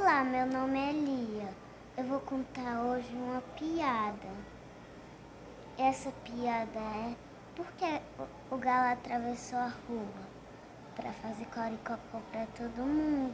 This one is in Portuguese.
Olá, meu nome é Lia. Eu vou contar hoje uma piada. Essa piada é por que o galo atravessou a rua para fazer coricocó para todo mundo.